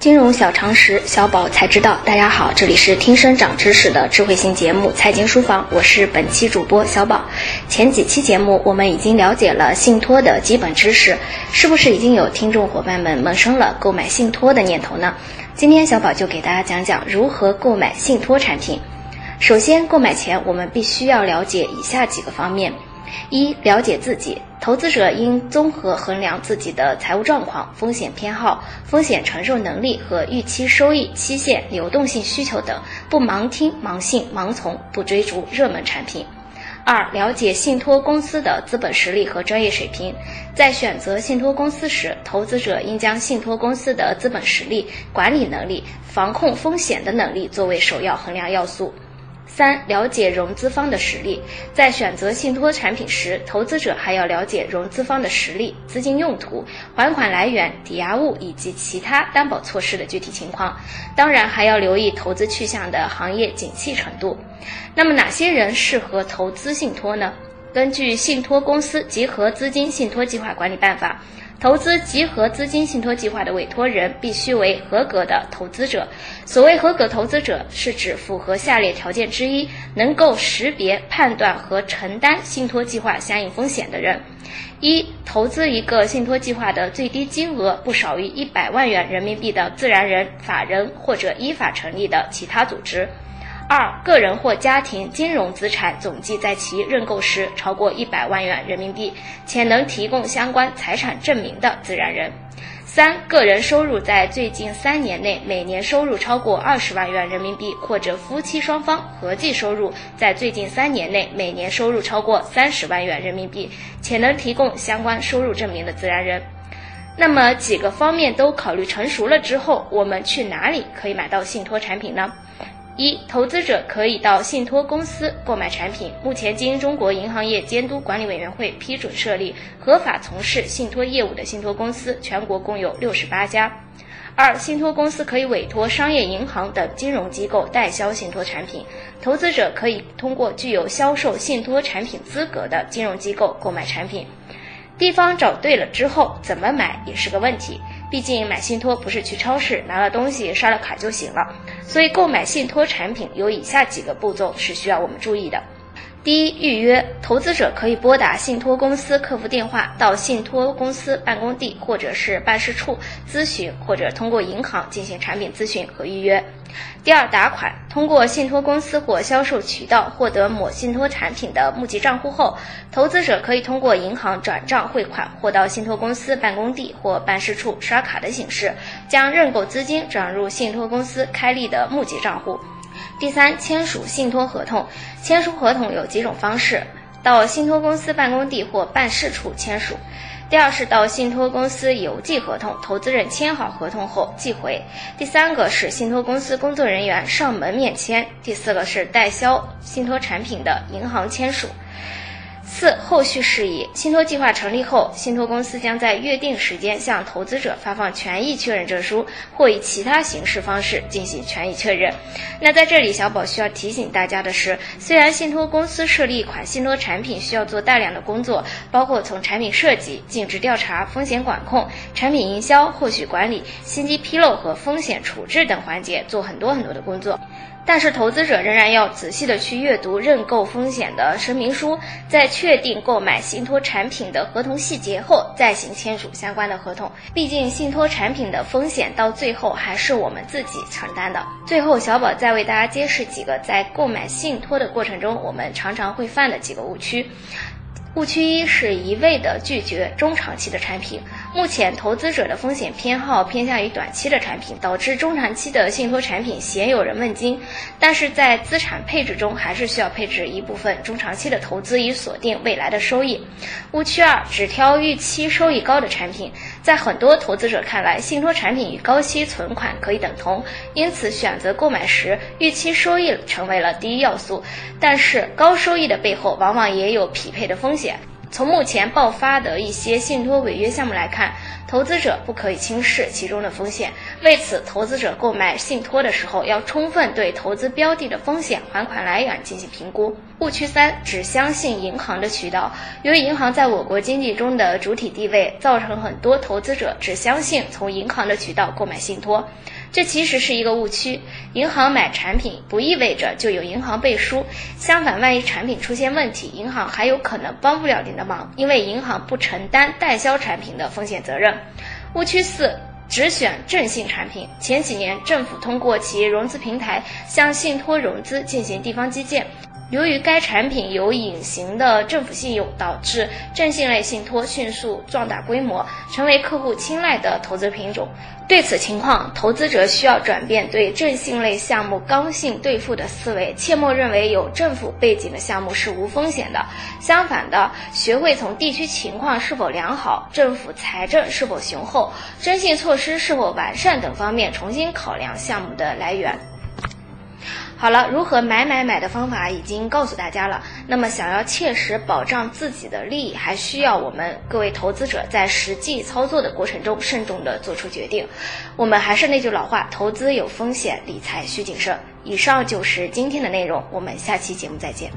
金融小常识，小宝才知道。大家好，这里是听声长知识的智慧型节目《财经书房》，我是本期主播小宝。前几期节目我们已经了解了信托的基本知识，是不是已经有听众伙伴们萌生了购买信托的念头呢？今天小宝就给大家讲讲如何购买信托产品。首先，购买前我们必须要了解以下几个方面：一、了解自己。投资者应综合衡量自己的财务状况、风险偏好、风险承受能力和预期收益期限、流动性需求等，不盲听、盲信、盲从，不追逐热门产品。二、了解信托公司的资本实力和专业水平。在选择信托公司时，投资者应将信托公司的资本实力、管理能力、防控风险的能力作为首要衡量要素。三、了解融资方的实力，在选择信托产品时，投资者还要了解融资方的实力、资金用途、还款来源、抵押物以及其他担保措施的具体情况。当然，还要留意投资去向的行业景气程度。那么，哪些人适合投资信托呢？根据《信托公司集合资金信托计划管理办法》。投资集合资金信托计划的委托人必须为合格的投资者。所谓合格投资者，是指符合下列条件之一，能够识别、判断和承担信托计划相应风险的人：一、投资一个信托计划的最低金额不少于一百万元人民币的自然人、法人或者依法成立的其他组织。二、个人或家庭金融资产总计在其认购时超过一百万元人民币，且能提供相关财产证明的自然人；三、个人收入在最近三年内每年收入超过二十万元人民币，或者夫妻双方合计收入在最近三年内每年收入超过三十万元人民币，且能提供相关收入证明的自然人。那么几个方面都考虑成熟了之后，我们去哪里可以买到信托产品呢？一、投资者可以到信托公司购买产品。目前经中国银行业监督管理委员会批准设立、合法从事信托业务的信托公司，全国共有六十八家。二、信托公司可以委托商业银行等金融机构代销信托产品，投资者可以通过具有销售信托产品资格的金融机构购买产品。地方找对了之后，怎么买也是个问题。毕竟买信托不是去超市拿了东西刷了卡就行了，所以购买信托产品有以下几个步骤是需要我们注意的。第一，预约，投资者可以拨打信托公司客服电话，到信托公司办公地或者是办事处咨询，或者通过银行进行产品咨询和预约。第二，打款。通过信托公司或销售渠道获得某信托产品的募集账户后，投资者可以通过银行转账汇款，或到信托公司办公地或办事处刷卡的形式，将认购资金转入信托公司开立的募集账户。第三，签署信托合同。签署合同有几种方式：到信托公司办公地或办事处签署。第二是到信托公司邮寄合同，投资人签好合同后寄回。第三个是信托公司工作人员上门面签。第四个是代销信托产品的银行签署。四、后续事宜。信托计划成立后，信托公司将在约定时间向投资者发放权益确认证书，或以其他形式方式进行权益确认。那在这里，小宝需要提醒大家的是，虽然信托公司设立一款信托产品需要做大量的工作，包括从产品设计、尽职调查、风险管控、产品营销、后续管理、信息披露和风险处置等环节做很多很多的工作。但是投资者仍然要仔细的去阅读认购风险的声明书，在确定购买信托产品的合同细节后，再行签署相关的合同。毕竟信托产品的风险到最后还是我们自己承担的。最后，小宝再为大家揭示几个在购买信托的过程中我们常常会犯的几个误区。误区一是一味的拒绝中长期的产品。目前投资者的风险偏好偏向于短期的产品，导致中长期的信托产品鲜有人问津。但是在资产配置中，还是需要配置一部分中长期的投资，以锁定未来的收益。误区二，只挑预期收益高的产品。在很多投资者看来，信托产品与高息存款可以等同，因此选择购买时，预期收益成为了第一要素。但是高收益的背后，往往也有匹配的风险。从目前爆发的一些信托违约项目来看，投资者不可以轻视其中的风险。为此，投资者购买信托的时候，要充分对投资标的的风险、还款来源进行评估。误区三：只相信银行的渠道。由于银行在我国经济中的主体地位，造成很多投资者只相信从银行的渠道购买信托。这其实是一个误区。银行买产品不意味着就有银行背书，相反，万一产品出现问题，银行还有可能帮不了您的忙，因为银行不承担代销产品的风险责任。误区四：只选正信产品。前几年，政府通过企业融资平台向信托融资进行地方基建。由于该产品有隐形的政府信用，导致正信类信托迅速壮大规模，成为客户青睐的投资品种。对此情况，投资者需要转变对正信类项目刚性兑付的思维，切莫认为有政府背景的项目是无风险的。相反的，学会从地区情况是否良好、政府财政是否雄厚、征信措施是否完善等方面重新考量项目的来源。好了，如何买买买的方法已经告诉大家了。那么，想要切实保障自己的利益，还需要我们各位投资者在实际操作的过程中慎重的做出决定。我们还是那句老话，投资有风险，理财需谨慎。以上就是今天的内容，我们下期节目再见。